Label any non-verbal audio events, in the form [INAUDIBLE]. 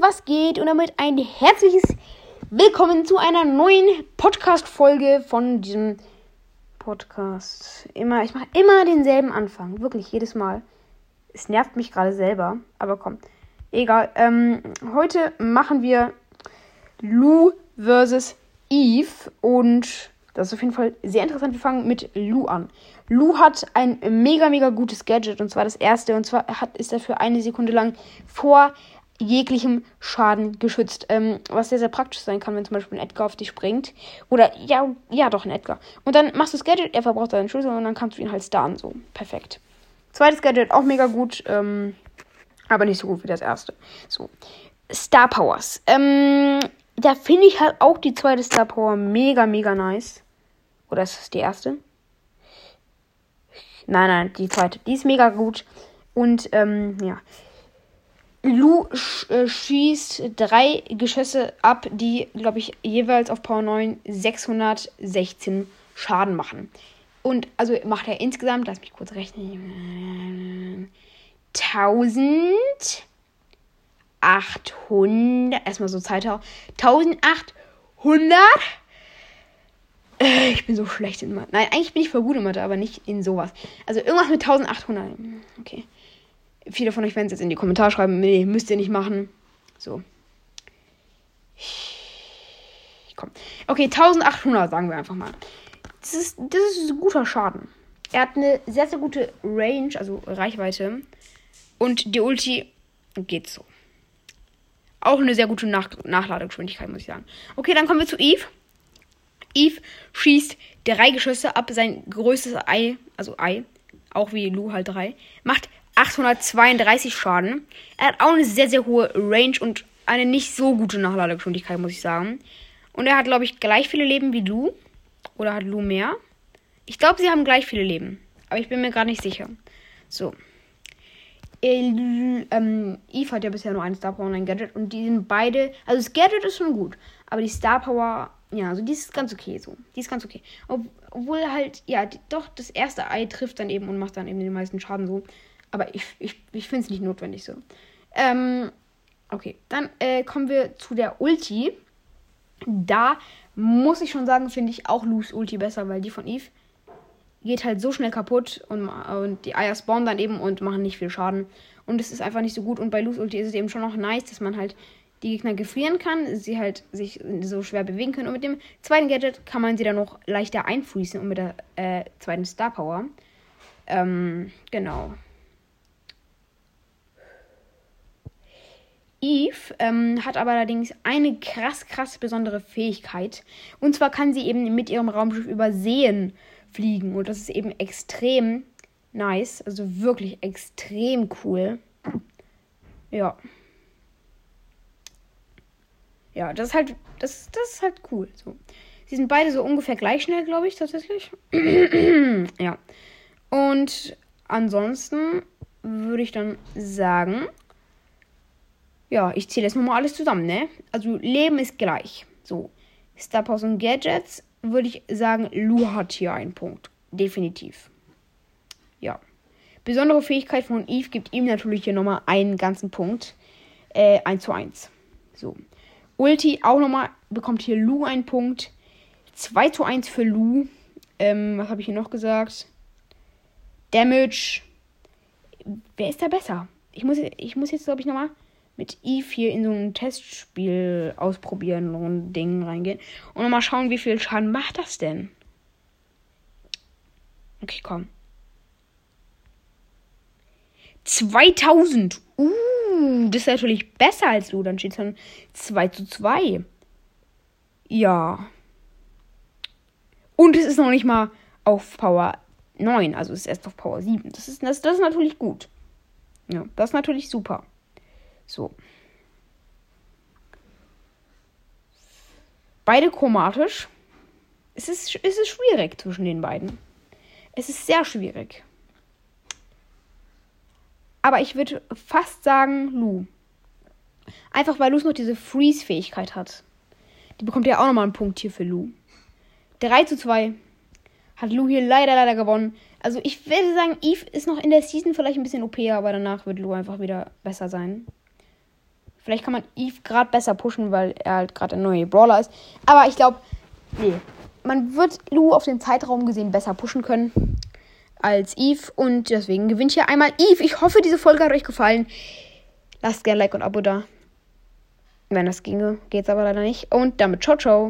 was geht? Und damit ein herzliches Willkommen zu einer neuen Podcast-Folge von diesem Podcast. Immer, ich mache immer denselben Anfang. Wirklich, jedes Mal. Es nervt mich gerade selber. Aber komm. Egal. Ähm, heute machen wir Lou versus Eve. Und das ist auf jeden Fall sehr interessant. Wir fangen mit Lou an. Lou hat ein mega, mega gutes Gadget. Und zwar das erste. Und zwar hat, ist er für eine Sekunde lang vor jeglichem Schaden geschützt. Ähm, was sehr, sehr praktisch sein kann, wenn zum Beispiel ein Edgar auf dich springt. Oder, ja, ja, doch, ein Edgar. Und dann machst du das Gadget, er verbraucht seinen Schlüssel und dann kannst du ihn halt starren. So, perfekt. Zweites Gadget auch mega gut, ähm, aber nicht so gut wie das erste. So, Star Powers. Ähm, da finde ich halt auch die zweite Star Power mega, mega nice. Oder ist das die erste? Nein, nein, die zweite. Die ist mega gut. Und, ähm, ja. Lu sch äh, schießt drei Geschosse ab, die, glaube ich, jeweils auf Power 9 616 Schaden machen. Und also macht er insgesamt, lass mich kurz rechnen, 1800, erstmal so Zeit 1800. Äh, ich bin so schlecht in Mathe. Nein, eigentlich bin ich voll gut in Mathe, aber nicht in sowas. Also irgendwas mit 1800. Okay. Viele von euch werden es jetzt in die Kommentare schreiben. Nee, müsst ihr nicht machen. So. Komm. Okay, 1800 sagen wir einfach mal. Das ist, das ist ein guter Schaden. Er hat eine sehr, sehr gute Range, also Reichweite. Und die Ulti geht so. Auch eine sehr gute Nach Nachladegeschwindigkeit, muss ich sagen. Okay, dann kommen wir zu Eve. Eve schießt drei Geschosse ab, sein größtes Ei, also Ei, auch wie Lu halt drei, macht 832 Schaden. Er hat auch eine sehr, sehr hohe Range und eine nicht so gute Nachladegeschwindigkeit, muss ich sagen. Und er hat, glaube ich, gleich viele Leben wie Lu. Oder hat Lu mehr? Ich glaube, sie haben gleich viele Leben. Aber ich bin mir gerade nicht sicher. So. El, ähm, Eve hat ja bisher nur einen Star Power und ein Gadget. Und die sind beide. Also das Gadget ist schon gut. Aber die Star Power. Ja, also die ist ganz okay so. Die ist ganz okay. Ob, obwohl halt, ja, die, doch, das erste Ei trifft dann eben und macht dann eben den meisten Schaden so. Aber ich, ich, ich finde es nicht notwendig so. Ähm, okay, dann äh, kommen wir zu der Ulti. Da muss ich schon sagen, finde ich auch Lus Ulti besser, weil die von Eve geht halt so schnell kaputt und, und die Eier spawnen dann eben und machen nicht viel Schaden. Und es ist einfach nicht so gut. Und bei Lus Ulti ist es eben schon noch nice, dass man halt die Gegner gefrieren kann, sie halt sich so schwer bewegen können. Und mit dem zweiten Gadget kann man sie dann noch leichter einfriesen und mit der äh, zweiten Star Power. Ähm, genau. Eve ähm, hat aber allerdings eine krass, krass besondere Fähigkeit. Und zwar kann sie eben mit ihrem Raumschiff über Seen fliegen. Und das ist eben extrem nice. Also wirklich extrem cool. Ja. Ja, das ist halt, das, das ist halt cool. So. Sie sind beide so ungefähr gleich schnell, glaube ich, tatsächlich. [CLEARS THROAT] ja. Und ansonsten würde ich dann sagen, ja, ich zähle jetzt nochmal alles zusammen, ne? Also Leben ist gleich. So. Star Powers und Gadgets würde ich sagen, Lu hat hier einen Punkt. Definitiv. Ja. Besondere Fähigkeit von Eve gibt ihm natürlich hier nochmal einen ganzen Punkt. Äh, 1 zu 1. So. Ulti auch nochmal, bekommt hier Lu einen Punkt. 2 zu 1 für Lu. Ähm, was habe ich hier noch gesagt? Damage. Wer ist da besser? Ich muss, ich muss jetzt, glaube ich, nochmal mit Eve hier in so ein Testspiel ausprobieren und Ding reingehen. Und mal schauen, wie viel Schaden macht das denn? Okay, komm. 2000. Uh, das ist natürlich besser als du. Dann steht es dann 2 zu 2. Ja. Und es ist noch nicht mal auf Power 9. Also es ist erst auf Power 7. Das ist, das, das ist natürlich gut. Ja, das ist natürlich super. So. Beide chromatisch. Es ist, es ist schwierig zwischen den beiden. Es ist sehr schwierig. Aber ich würde fast sagen Lu. Einfach weil Lu noch diese Freeze-Fähigkeit hat. Die bekommt ja auch nochmal einen Punkt hier für Lu. 3 zu 2 hat Lu hier leider, leider gewonnen. Also ich würde sagen, Eve ist noch in der Season vielleicht ein bisschen OP, aber danach wird Lu einfach wieder besser sein. Vielleicht kann man Eve gerade besser pushen, weil er halt gerade ein neuer Brawler ist. Aber ich glaube, nee. Man wird Lu auf den Zeitraum gesehen besser pushen können als Eve. Und deswegen gewinnt hier einmal Eve. Ich hoffe, diese Folge hat euch gefallen. Lasst gerne Like und Abo da. Wenn das ginge, geht's aber leider nicht. Und damit ciao, ciao.